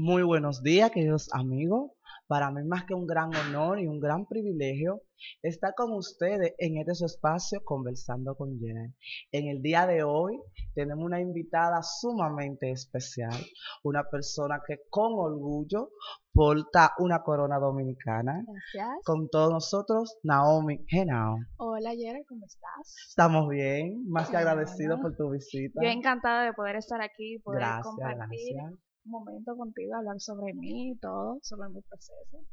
Muy buenos días, queridos amigos. Para mí más que un gran honor y un gran privilegio estar con ustedes en este su espacio conversando con Jenny. En el día de hoy tenemos una invitada sumamente especial, una persona que con orgullo porta una corona dominicana. Gracias. Con todos nosotros, Naomi Genao. Hola, Yera, ¿cómo estás? Estamos bien, más que agradecidos por tu visita. Yo encantada de poder estar aquí, poder Gracias, compartir gracias. Momento contigo, hablar sobre mí y todo, sobre mi proceso.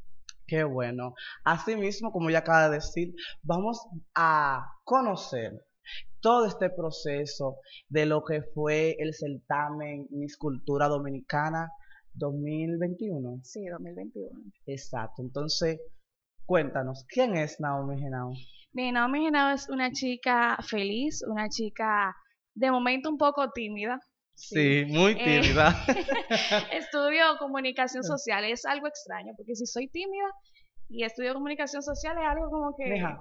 Qué bueno. Asimismo, como ya acaba de decir, vamos a conocer todo este proceso de lo que fue el certamen Miss Cultura Dominicana 2021. Sí, 2021. Exacto. Entonces, cuéntanos, ¿quién es Naomi Genao? Mi Naomi Genao es una chica feliz, una chica de momento un poco tímida. Muy Eh, tímida. Estudio comunicación social, es algo extraño, porque si soy tímida y estudio comunicación social es algo como que... Mija,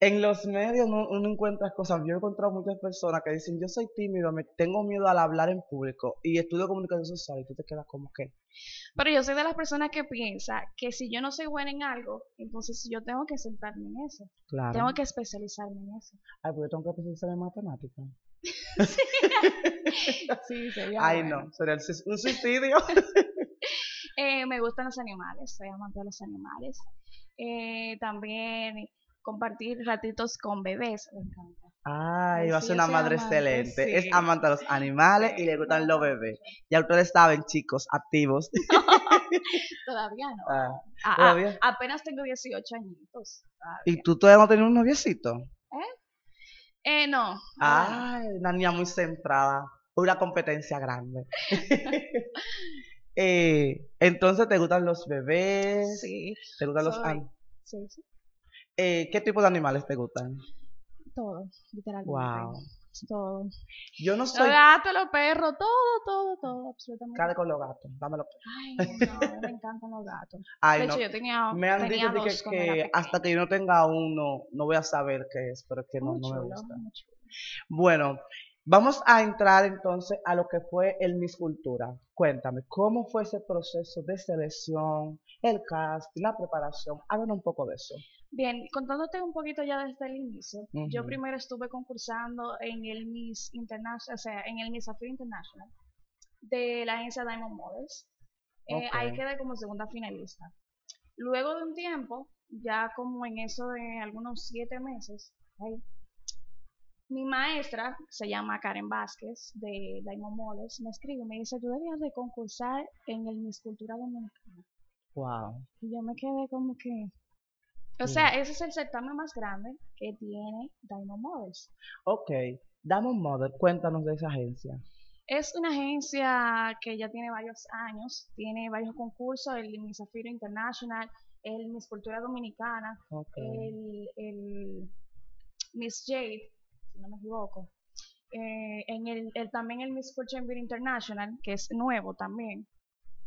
en los medios uno, uno encuentra cosas. Yo he encontrado muchas personas que dicen, yo soy tímido, me tengo miedo al hablar en público y estudio comunicación social y tú te quedas como que, Pero yo soy de las personas que piensa que si yo no soy buena en algo, entonces yo tengo que sentarme en eso. claro. Tengo que especializarme en eso. Ay, pues yo tengo que especializar en matemáticas. Sí, sería Ay, bueno. no, sería un suicidio. Eh, me gustan los animales, soy amante de los animales. Eh, también compartir ratitos con bebés, me encanta. Ay, va a sí, ser una madre amante, excelente. sí. Es amante de los animales y le gustan los bebés. Ya ustedes saben, chicos, activos. Todavía no. Ah, Ah, ah, apenas tengo 18 añitos. todavía. ¿Y tú todavía no tienes un noviecito? Eh, no. no. Ay, una niña muy centrada. Una competencia grande. Eh, entonces, ¿te gustan los bebés? Sí, ¿Te gustan los soy- an- sí, sí. eh, ¿Qué tipo de animales te gustan? Todo, literalmente. Wow. Todo. Yo no Los soy gatos, los perros, todo, todo, todo, absolutamente. cara con los gatos. Dámelo. Ay, no, me encantan los gatos. Ay, de no. hecho, yo tenía, Me han tenía dicho que, hasta que yo no tenga uno, no voy a saber qué es, pero es que no, no me gusta. Bueno, vamos a entrar entonces a lo que fue el Miss Cultura. Cuéntame, ¿cómo fue ese proceso de selección, el casting, la preparación? Háblanos un poco de eso. Bien, contándote un poquito ya desde el inicio, yo primero estuve concursando en el Miss International, o sea, en el Miss Affair International de la agencia Diamond Models. Eh, Ahí quedé como segunda finalista. Luego de un tiempo, ya como en eso de algunos siete meses, ahí, mi maestra, se llama Karen Vázquez, de Diamond Models, me escribe y me dice, tú deberías de concursar en el Miss Cultura Dominicana. Wow. Y yo me quedé como que... O Mm. sea, ese es el certamen más grande que tiene Diamond Models. Ok, Diamond Mother, cuéntanos de esa agencia. Es una agencia que ya tiene varios años, tiene varios concursos, el Miss Zafiro International, el Miss Cultura Dominicana, el, el Miss Jade, si no me equivoco. Eh, en el, el- también el Miss Culture International, que es nuevo también,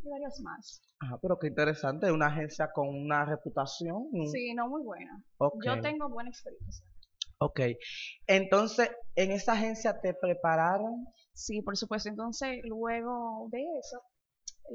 y varios más. Ah, pero qué interesante, una agencia con una reputación. Sí, no muy buena. Ok, Yo tengo buena experiencia. ok. Entonces, ¿en esa agencia te prepararon? Sí, por supuesto. Entonces, luego de eso,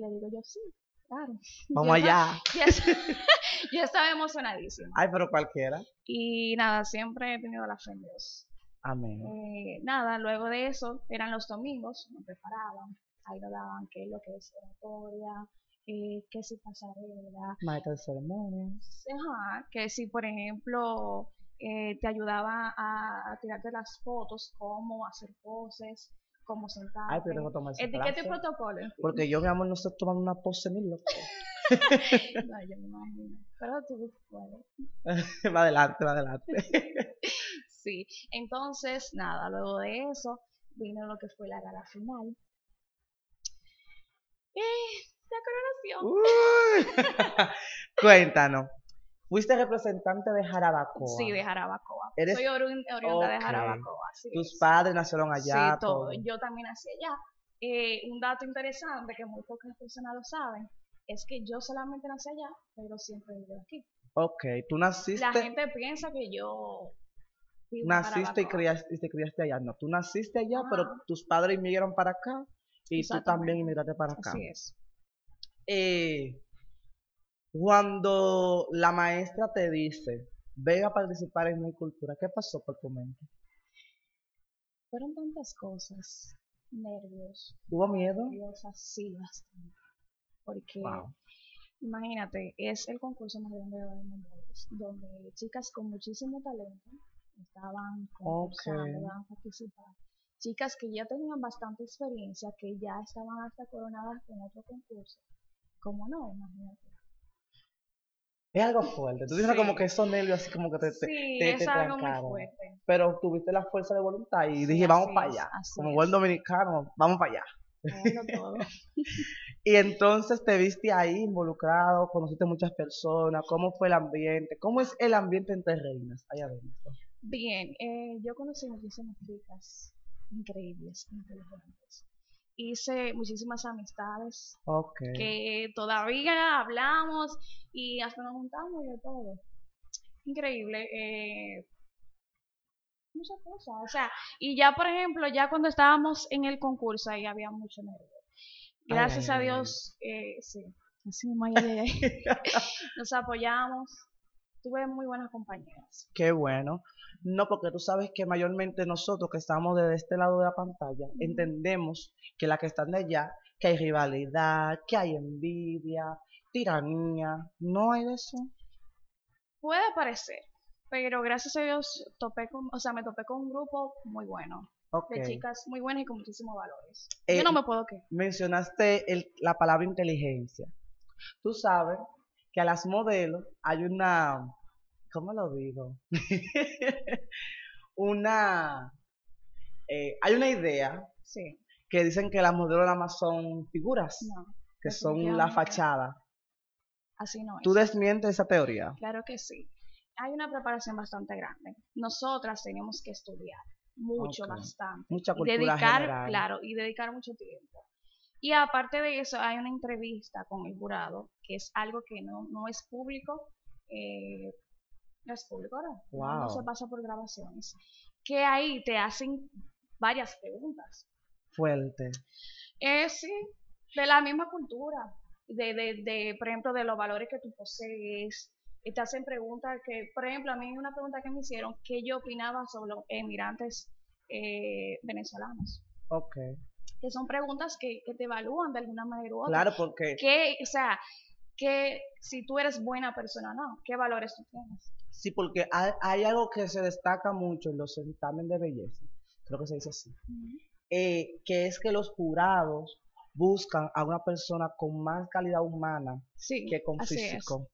le digo yo, sí, claro. Vamos Yo allá. Ya, estaba emocionadísima. Ay, pero cualquiera. Y nada, siempre he tenido la fe en Dios. Amén. Eh, nada, luego de eso, eran los domingos, nos preparaban. Ahí nos daban qué es lo que es oratoria, eh, qué si pasarela, Maestra de ceremonias. Ajá, que si por ejemplo eh, te ayudaba a, a tirarte las fotos, cómo hacer poses, cómo sentarte. Ay, pero tengo que Etiqueta y protocolo. en fin. Porque yo, mi amor, no sé tomar una pose ni loco. No, yo me imagino. Pero tú puedes. va adelante, va adelante. Sí. Entonces, nada, luego de eso vino lo que fue la gala final. Y la coronación. Uy. Cuéntanos. Fuiste representante de Jarabacoa. Sí, de Jarabacoa. Eres- Soy oriunda de. Jarabacoa. Tus es. padres nacieron allá. sí, todo. todo. Yo también nací allá. Eh, un dato interesante que muy pocas personas lo saben es que yo solamente nací allá, pero siempre he vivido aquí. Ok, tú naciste, La gente piensa que yo vivo naciste y, criaste, y te criaste allá. No, tú naciste allá, pero tus padres inmigraron para acá y tú también inmigraste para acá. Así es. eh, cuando la maestra te dice, ve a participar en mi cultura, ¿qué pasó por tu mente? Fueron tantas cosas, nervios, ¿Hubo miedo? sí, bastante. Porque Wow. imagínate, es el concurso más grande de Mujeres, donde chicas con muchísimo talento estaban concursando, Ok. iban a participar. Chicas que ya tenían bastante experiencia, que ya estaban hasta coronadas en otro concurso. ¿Cómo no? Imagínate. Es algo fuerte. Tú tienes Sí. como que esos nervios así como que te, Sí, te- es te algo muy trancaron. fuerte. Pero tuviste la fuerza de voluntad y Sí, dije, vamos para es, allá. Como es. buen dominicano, vamos para allá. Todo. Y entonces te viste ahí involucrado, conociste muchas personas, ¿cómo fue el ambiente? ¿Cómo es el ambiente entre reinas allá adentro? Bien, eh, yo conocí muchísimas chicas increíbles, inteligentes. Hice muchísimas amistades Ok. que todavía hablamos y hasta nos juntamos y de todo. Increíble. eh, muchas cosas. O sea, y ya por ejemplo, ya cuando estábamos en el concurso ahí había mucho nervio. Ay, Gracias ay, a ay, Dios, eh, sí, así ay, ay, ay. nos apoyamos. Tuve muy buenas compañeras. Qué bueno. No, porque tú sabes que mayormente nosotros que estamos desde este lado de la pantalla, entendemos que la que están de allá, que hay rivalidad, que hay envidia, tiranía. ¿No hay de eso? Puede parecer, pero gracias a Dios topé con, o sea, me topé con un grupo muy bueno, de chicas muy buenas y con muchísimos valores. Eh, Yo no me puedo quejar. mencionaste el- la palabra inteligencia. Tú sabes que a las modelos hay una, ¿cómo lo digo? una, eh, hay una idea Sí, que dicen que las modelos nada más son figuras, no, que son la fachada. así no es. ¿Tú desmientes esa teoría? Claro que sí. Hay una preparación bastante grande. Nosotras tenemos que estudiar mucho, bastante. Mucha y cultura dedicar, general. claro, y dedicar mucho tiempo. Y aparte de eso, hay una entrevista con el jurado, que es algo que no, no es público, eh, no es público ahora, no, no se pasa por grabaciones, que ahí te hacen varias preguntas. Fuerte. Eh, sí, de la misma cultura, de, de, de, por ejemplo, de los valores que tú posees. Y te hacen preguntas que, por ejemplo, a mí una pregunta que me hicieron, que yo opinaba sobre los emigrantes eh, venezolanos. Ok. Que son preguntas que, que te evalúan de alguna manera u otra. Claro, porque Que, o sea, que si tú eres buena persona o no, qué valores tú tienes. sí, porque hay, hay algo que se destaca mucho en los certámenes de belleza, creo que se dice así, eh, que es que los jurados buscan a una persona con más calidad humana Sí, que con físico.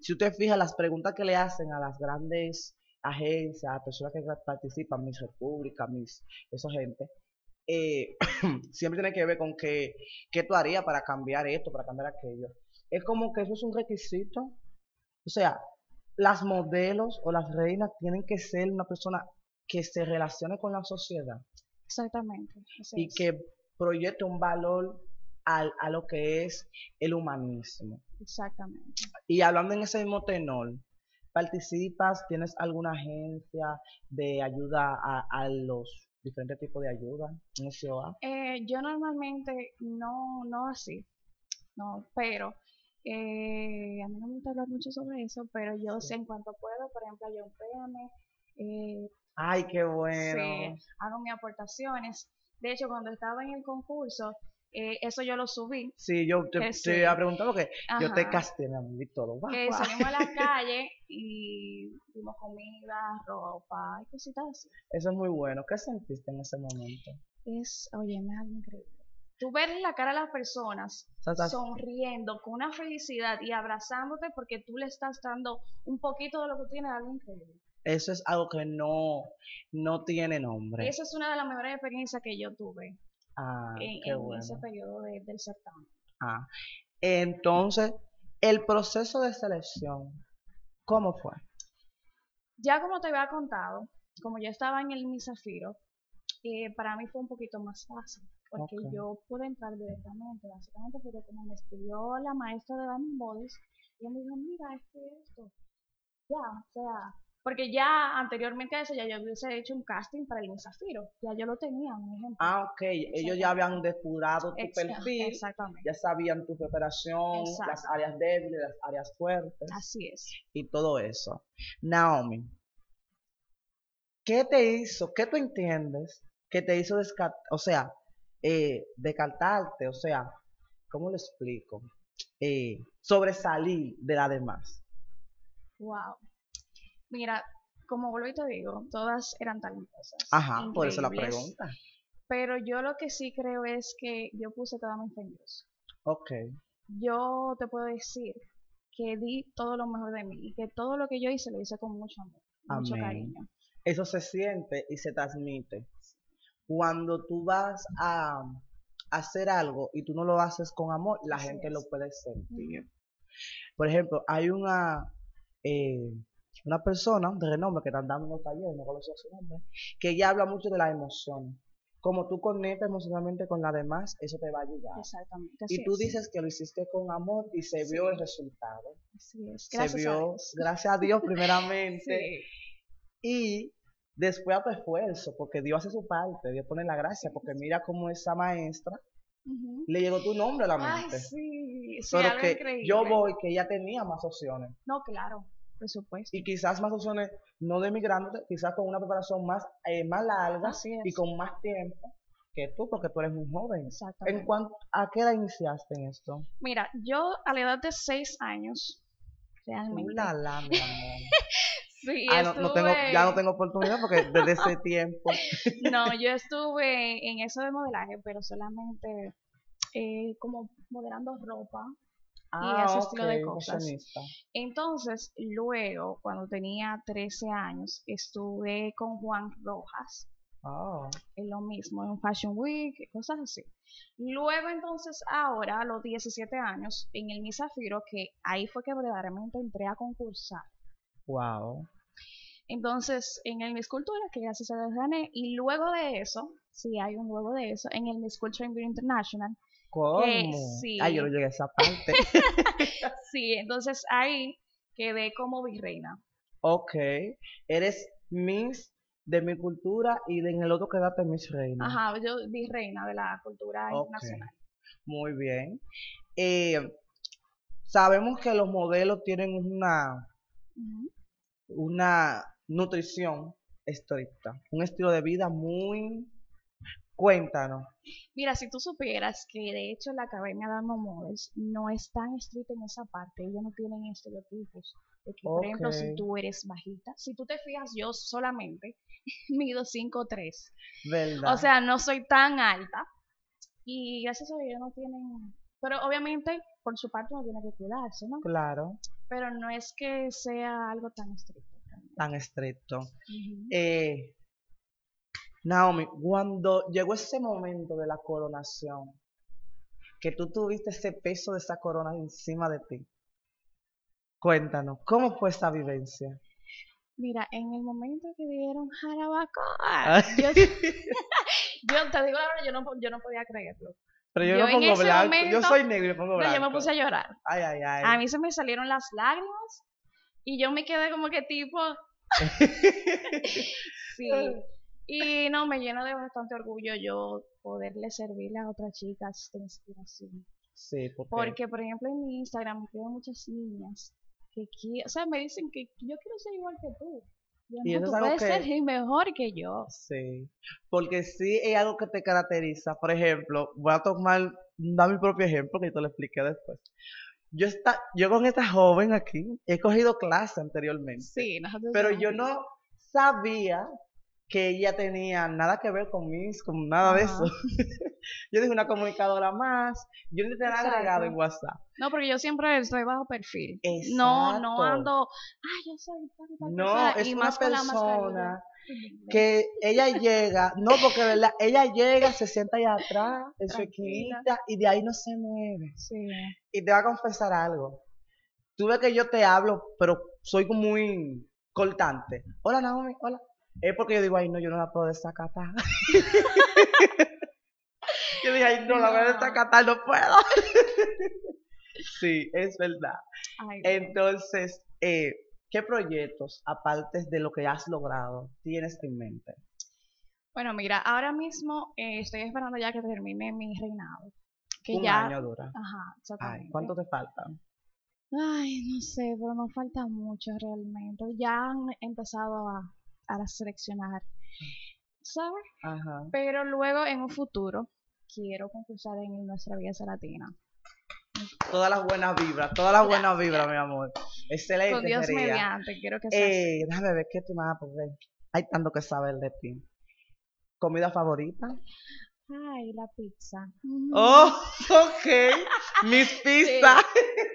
Si usted fija las preguntas que le hacen a las grandes agencias, a personas que participan, Miss República, Miss, esa gente, eh, siempre tiene que ver con que, qué tú harías para cambiar esto, para cambiar aquello. Es como que eso es un requisito. O sea, las modelos o las reinas tienen que ser una persona que se relacione con la sociedad Exactamente. y es. que proyecte un valor al- a lo que es el humanismo. Exactamente. Y hablando en ese mismo tenor, ¿participas? ¿Tienes alguna agencia de ayuda a, a los diferentes tipos de ayuda en SOA? Eh, yo normalmente no, no así, no, pero eh, a mí no me gusta hablar mucho sobre eso, pero yo Sí. sé en cuanto puedo, por ejemplo, yo un PM, eh, Ay, qué bueno. sí, hago mis aportaciones. De hecho, cuando estaba en el concurso, eh, eso yo lo subí. Sí, yo te, Que te sí. preguntar porque yo te casté, mi amor, y todo. Guau, Que salimos a la calle y dimos comida, ropa y cositas así. Eso es muy bueno. ¿Qué sentiste en ese momento? Es, oye, es algo increíble. Tú ver la cara a las personas sonriendo con una felicidad y abrazándote porque tú le estás dando un poquito de lo que tiene, algo increíble. Eso es algo que no, no tiene nombre. Esa es una de las mejores experiencias que yo tuve Ah, en, qué en bueno. ese periodo de- del certamen. Ah, entonces, el proceso de selección, ¿cómo fue? Ya como te había contado, como yo estaba en el Misafiro, eh, para mí fue un poquito más fácil, porque yo pude entrar directamente, básicamente porque como me escribió la maestra de Diamond Bodies, ella me dijo, mira, esto y esto. Ya, o sea, Porque ya anteriormente a eso ya yo hubiese hecho un casting para el Zafiro. Ya yo lo tenía, un ejemplo. Ah, ok. Ellos ya habían depurado tu perfil, Exactamente. ya sabían tu preparación, las áreas débiles, las áreas fuertes Así es. y todo eso. Naomi, ¿qué te hizo, qué tú entiendes que te hizo descartar, o sea, eh, descartarte, o sea, ¿cómo lo explico? Eh, sobresalir de la demás. Wow. Mira, como vuelvo y te digo, todas eran talentosas. Ajá, por eso la pregunta. Pero yo lo que sí creo es que yo puse toda mi Dios. Ok, Yo te puedo decir que di todo lo mejor de mí y que todo lo que yo hice lo hice con mucho amor, mucho cariño. eso se siente y se transmite. Cuando tú vas a hacer algo y tú no lo haces con amor, la Así gente es. lo puede sentir. Por ejemplo, hay una, eh, una persona de renombre que están dando unos talleres, no conozco su nombre, que ella habla mucho de las emociones. Como tú conectas emocionalmente con la demás, eso te va a ayudar. Exactamente. Así Y tú es. dices que lo hiciste con amor y se Sí. vio el resultado. Así es. Se Gracias a vio, Dios. gracias a Dios, primeramente. Sí. Y después a tu esfuerzo, porque Dios hace su parte, Dios pone la gracia, porque mira cómo esa maestra le llegó tu nombre a la Ay, mente. sí. sí, Pero que increíble. yo voy, que ella tenía más opciones. No, claro, por supuesto. Y quizás más opciones, no de migrante, quizás con una preparación más, eh, más larga y con más tiempo que tú, porque tú eres muy joven. Exactamente. ¿En cuanto, ¿A qué edad iniciaste en esto? Mira, yo a la edad de seis años, realmente. La, la, mi amor. Sí, Ah, no, no tengo, ya no estuve- tengo oportunidad porque desde ese tiempo. No, yo estuve en eso de modelaje, pero solamente eh, como modelando ropa. Ah, ese estilo de cosas. fashionista. Entonces, luego, cuando tenía 13 años, estuve con Juan Rojas, Ah, en lo mismo, en Fashion Week, cosas así. Luego, entonces, ahora, a los 17 años, en el Miss Zafiro, que ahí fue que verdaderamente entré a concursar. wow. Entonces, en el Miss Cultura, que gracias a Dios gané, y luego de eso, sí hay un luego de eso, en el Miss Culture International, ¿Cómo? sí. Ay, yo no llegué a esa parte. sí, entonces ahí quedé como virreina. ok. Eres Miss de mi cultura y en el otro quedaste Miss Reina. Ajá, yo virreina de la cultura Ok. internacional. Muy bien. Eh, sabemos que los modelos tienen una, una nutrición estricta, un estilo de vida muy... Cuéntanos. Mira, si tú supieras que de hecho la Academia de Alma Models no es tan estricta en esa parte, ellos no tienen estereotipos. De que, por ejemplo, si tú eres bajita, si tú te fijas, yo solamente mido 5'3". ¿Verdad? O sea, no soy tan alta. Y gracias a Dios ellos no tienen... Pero obviamente, por su parte, uno tiene que cuidarse, ¿no? claro, Pero no es que sea algo tan estricto. realmente. tan estricto. Eh, Naomi, cuando llegó ese momento de la coronación, que tú tuviste ese peso de esa corona encima de ti, cuéntanos, ¿cómo fue esa vivencia? Mira, en el momento que dieron jarabacoa, yo, yo te digo la verdad, yo no, yo no podía creerlo. Pero yo, Yo me pongo blanco, yo momento- soy negro y me pongo No, blanco. yo me puse a llorar. Ay, ay, ay. A mí se me salieron las lágrimas y yo me quedé como que tipo... sí. Y no, me llena de bastante orgullo yo poderle servirle a otras chicas de inspiración. Sí, porque, Porque, por ejemplo, en mi Instagram me muchas niñas que qui- o sea, me dicen que yo quiero ser igual que tú. Yo, Y no, eso tú puedes que- ser mejor que yo. sí, porque sí es algo que te caracteriza. Por ejemplo, voy a tomar, dar mi propio ejemplo que yo te lo expliqué después. Yo, está, yo con esta joven aquí he cogido clase anteriormente. Sí, nosotros pero yo no sabía que ella tenía nada que ver con mis, con nada de eso. yo dije una comunicadora más, yo ni te la he Exacto. agregado en WhatsApp. No, porque yo siempre estoy bajo perfil. No, no ando, ay, yo soy tal No, persona", es y una más persona que ella llega, no, porque verdad, ella llega, se sienta allá atrás, en su esquinita, y de ahí no se mueve. Sí. Y te voy a confesar algo. Tú ves que yo te hablo, pero soy muy cortante. Hola, Naomi, hola. Es porque yo digo, ay, no, yo no la puedo desacatar. yo dije, ay, no, la voy a desacatar, no puedo. sí, es verdad. Ay. Entonces, eh, ¿qué proyectos, aparte de lo que has logrado, tienes en mente? Bueno, mira, ahora mismo eh, estoy esperando ya que termine mi reinado. Que Un ya, año dura. Ajá, exactamente. Ay, ¿cuánto te falta? Ay, no sé, pero no falta mucho realmente. Ya han empezado a, a seleccionar, ¿sabes? Ajá. Pero luego en un futuro quiero concursar en nuestra belleza latina. Todas las buenas vibras, todas las buenas vibras, mi amor. Excelente Con Dios mediante, quiero que sea así. Eh, déjame ver qué tú me vas a poner. Hay tanto que saber de ti. ¿Comida favorita? Ay, la pizza. Oh, ok. Mis pizzas.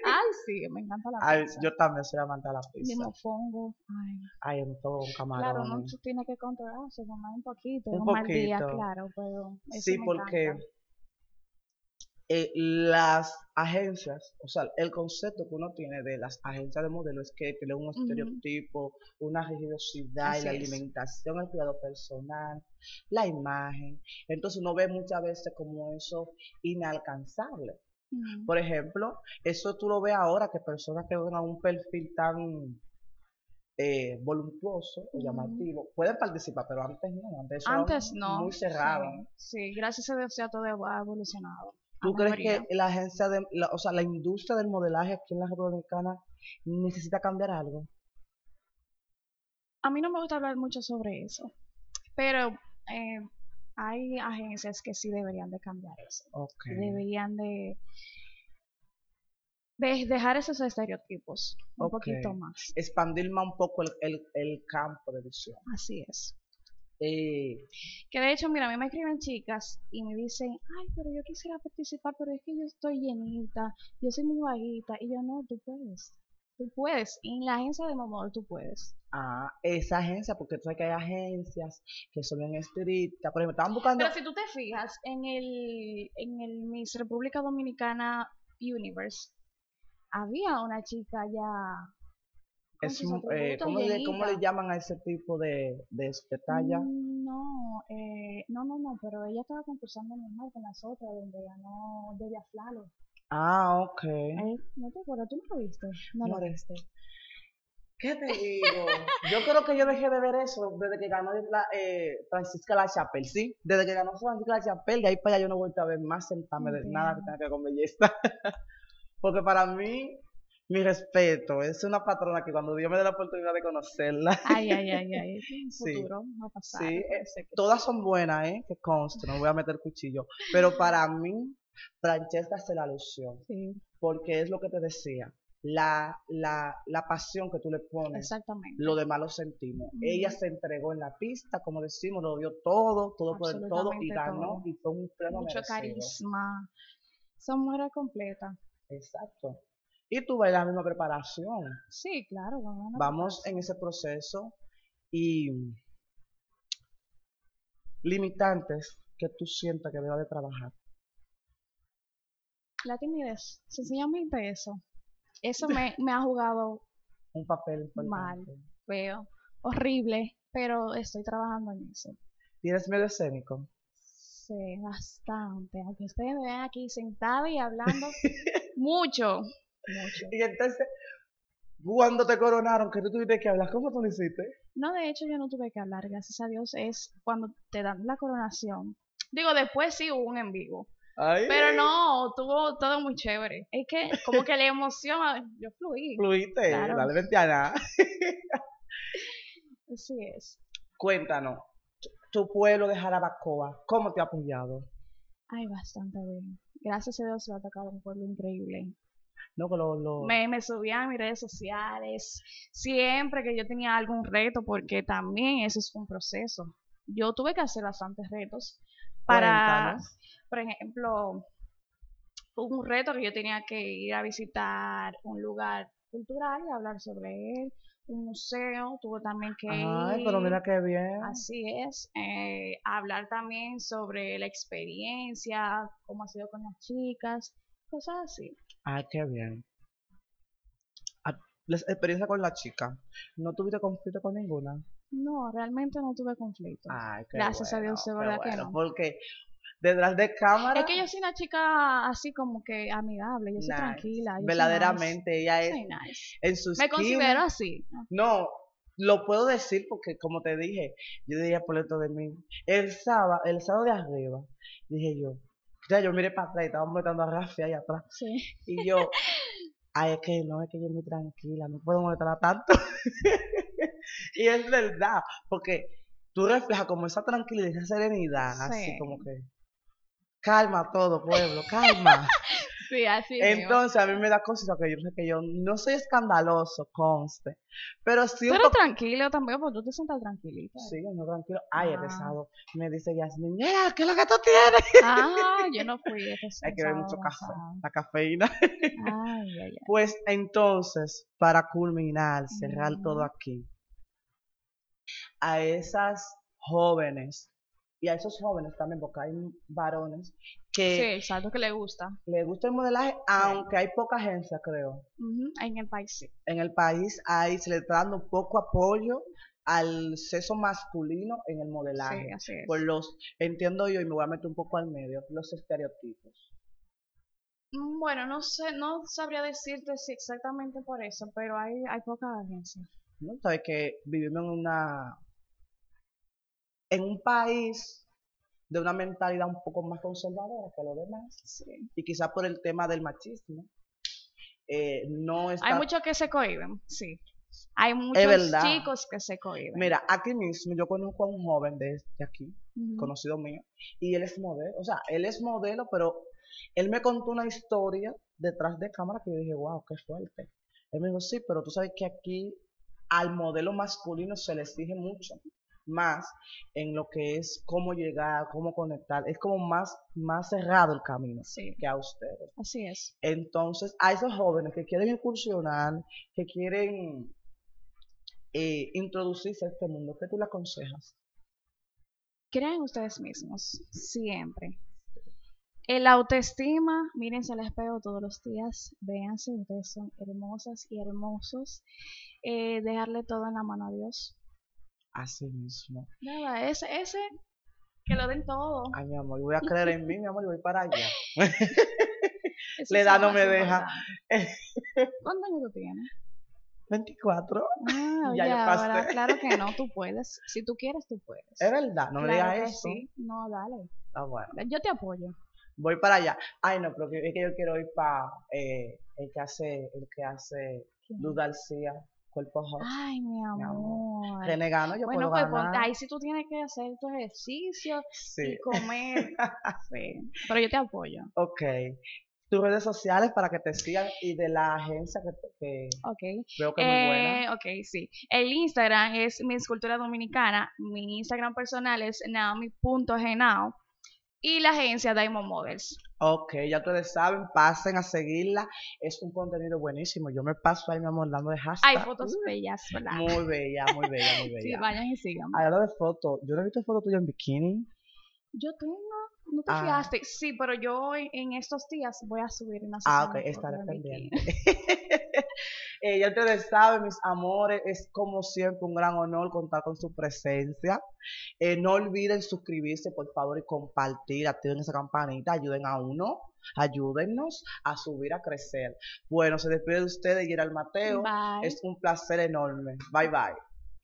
Ay, sí, me encanta la Ay, pizza. yo también soy amante de la pizza. mofongo. Ay, Ay, en todo un camarón. claro, no se tiene que controlarse, comer un poquito, Un un, mal día, poquito. claro, pero eso Sí, me porque encanta. Eh, las agencias, o sea, el concepto que uno tiene de las agencias de modelo es que tienen un estereotipo, una religiosidad, y Así la es. alimentación, el cuidado personal, la imagen. Entonces uno ve muchas veces como eso inalcanzable. Por ejemplo, eso tú lo ves ahora que personas que ven a un perfil tan eh, voluptuoso o llamativo pueden participar, pero antes no, antes, Antes no. muy cerrado. Sí, sí, gracias a Dios ya todo ha evolucionado. ¿Tú crees que la agencia de, la- o sea, la industria del modelaje aquí en la República Dominicana necesita cambiar algo? A mí no me gusta hablar mucho sobre eso, pero eh, hay agencias que sí deberían de cambiar eso. Deberían de, de dejar esos estereotipos un poquito más. Expandir más un poco el, el- el campo de visión. Así es. Eh, Que de hecho, mira, a mí me escriben chicas y me dicen, ay, pero yo quisiera participar, pero es que yo estoy llenita, yo soy muy bajita. Y yo, no, tú puedes. Tú puedes. Y en la agencia de Momodoro tú puedes. ah, esa agencia, porque tú sabes que hay agencias que son bien estrictas. Por ejemplo, estaban buscando. Pero si tú te fijas en el, en el Miss República Dominicana Universe, había una chica ya. Es eh, ¿cómo, le, cómo le llenita. llaman a ese tipo de, de, de talla? Mm, No, eh, no, no, no, pero ella estaba concursando normal con las otras, donde ganó Delia Flalo. Ah, ok. Eh, ¿No te acuerdas? ¿Tú no lo viste? No lo viste. ¿Qué te digo? Yo creo que yo dejé de ver eso desde que ganó la, eh, Francisca La Chapelle, ¿sí? Desde que ganó Francisca La Chapelle, de ahí para allá yo no he vuelto a ver más sentarme de nada que tenga que ver con belleza. Porque para mí, mi respeto, es una patrona que cuando Dios me dé la oportunidad de conocerla, Ay, ay, ay, ay. En Sí. futuro va a pasar. Sí, eh, todas son buenas, ¿eh? Que conste, no voy a meter cuchillo. Pero para mí, Francesca se la lució. sí, Porque es lo que te decía, la, la, la pasión que tú le pones. exactamente. lo demás lo sentimos. Ella se entregó en la pista, como decimos, lo dio todo, todo por el todo y ganó todo. y fue un pleno Mucho merecido. carisma. Son mujeres completas. Exacto. Y tú ves la misma preparación. Sí, claro. Vamos, a Vamos en ese proceso y limitantes que tú sientas que debas de trabajar. La timidez, sencillamente eso. Eso me, me ha jugado Un papel importante. Mal. feo, horrible, pero estoy trabajando en eso. ¿Tienes medio escénico? Sí, bastante. Aunque ustedes me vean aquí sentada y hablando mucho, mucho. Y entonces, cuando te coronaron, que tú tuviste que hablar, ¿cómo tú lo hiciste? No, de hecho yo no tuve que hablar, gracias a Dios, es cuando te dan la coronación. Digo, después sí hubo un en vivo, Ay, pero no, tuvo todo muy chévere. Es que como que la emoción, yo fluí. Fluiste, Claro. dale ventana. Así es. Cuéntanos, tu- pueblo de Jarabacoa, ¿cómo te ha apoyado? Ay, bastante bien. Gracias a Dios lo ha tocado un pueblo increíble. Lo, lo- Me, me subía a mis redes sociales siempre que yo tenía algún reto, porque también eso es un proceso. Yo tuve que hacer bastantes retos para, Cuéntanos. por ejemplo, un reto que yo tenía que ir a visitar un lugar cultural y hablar sobre él, un museo, tuve también que Ay, ir, pero mira qué bien. así es, eh, hablar también sobre la experiencia, cómo ha sido con las chicas, cosas así. Ay, qué bien. Ah, La experiencia con la chica. ¿No tuviste conflicto con ninguna? No, realmente no tuve conflicto. Ay, qué Gracias a bueno, Dios, de qué verdad que bueno, no. Porque detrás de cámara. Es que yo soy una chica así como que amigable, yo soy Nice. tranquila. yo soy Verdaderamente, ella es soy nice. en sus Me considero así. No, lo puedo decir porque, como te dije, yo diría por dentro de mí. El sábado, el sábado de arriba, dije yo, ya yo miré para atrás y estábamos metiendo a Rafi ahí atrás. Sí. Y yo, ay, es que no, es que yo muy tranquila, no puedo molestarla tanto. y es verdad, porque tú reflejas como esa tranquilidad, esa serenidad, así Sí. como que, calma todo, pueblo, calma. Sí, así mismo. Entonces a mí me da cosita que yo sé que yo no soy escandaloso, conste, pero sí Pero tranquilo también, porque tú te sientas tranquilita. Sí, no, tranquilo. Ay, Ah. este sábado me dice Yasmin, mira, ¿qué es lo que tú tienes? Ah, yo no fui Hay que beber mucho café, la cafeína. Ay, ay, ay. Pues entonces, para culminar, cerrar todo aquí, a esas jóvenes, y a esos jóvenes también, porque hay varones Sí, que exacto, que le gusta. les gusta el modelaje, aunque hay poca agencia, creo. En el país, sí. En el país hay, se le está dando poco apoyo al sexo masculino en el modelaje. Sí, así es. por los, entiendo yo, y me voy a meter un poco al medio, los estereotipos. Mm, Bueno, no sé, no sabría decirte si exactamente por eso, pero hay, hay pocas agencias. ¿no? Sabes que vivimos en una, en un país de una mentalidad un poco más conservadora que los demás, Sí. y quizás por el tema del machismo, eh, no está... Hay muchos que se cohiben, sí. Hay muchos chicos que se cohiben. Mira, aquí mismo yo conozco a un joven de, de aquí, conocido mío, y él es modelo, o sea, él es modelo, pero él me contó una historia detrás de cámara que yo dije, wow, qué fuerte. Él me dijo, sí, pero tú sabes que aquí al modelo masculino se le exige mucho más en lo que es cómo llegar, cómo conectar, es como más, más cerrado el camino Sí, que a ustedes. así es. Entonces, a esos jóvenes que quieren incursionar, que quieren eh, introducirse a este mundo, ¿qué tú le aconsejas? Crean ustedes mismos, siempre. El autoestima, mírense al espejo todos los días, véanse, ustedes son hermosas y hermosos. Eh, dejarle todo en la mano a Dios. Así mismo. Nada, ese, ese, que lo den todo. Ay, mi amor, voy a creer en mí, mi amor, y voy para allá. La edad no me deja. ¿Cuántos años tú tienes? 24. Ah, Ya oye, yo ahora, pasé. claro que no, tú puedes. Si tú quieres, tú puedes. Es verdad, no me Claro digas que eso. sí. No, dale. Ah, bueno. Yo te apoyo. Voy para allá. Ay, no, pero es que yo quiero ir para eh, el que hace, el que hace. Luz García, Cuerpo Hot. Ay, mi amor. amor. Renegando, yo Bueno, puedo pues ganar. ahí sí tú tienes que hacer tu ejercicio Sí. y comer. sí. Pero yo te apoyo. Ok. Tus redes sociales para que te sigan y de la agencia que, que Ok. veo que es muy buena. Eh, ok, sí. El Instagram es mi escultura dominicana. Mi Instagram personal es naomi.genao. Y la agencia Diamond Models. Ok, ya ustedes saben, pasen a seguirla. Es un contenido buenísimo. Yo me paso ahí, mi amor, dando de hashtag. Hay fotos bellas, ¿verdad? Muy bella, muy bella, muy Sí, bella. vayan y sigan. Habla de fotos. Yo no he visto fotos tuyas en bikini. Yo tengo, no te Ah. fijaste. Sí, pero yo en estos días voy a subir una Ah, ok, estaré pendiente. Eh, ya ustedes saben, mis amores, es como siempre un gran honor contar con su presencia. Eh, no olviden suscribirse, por favor, y compartir, activen esa campanita, ayuden a uno, ayúdennos a subir, a crecer. Bueno, se despide de ustedes, Gerald Mateo. Bye. Es un placer enorme. Bye bye.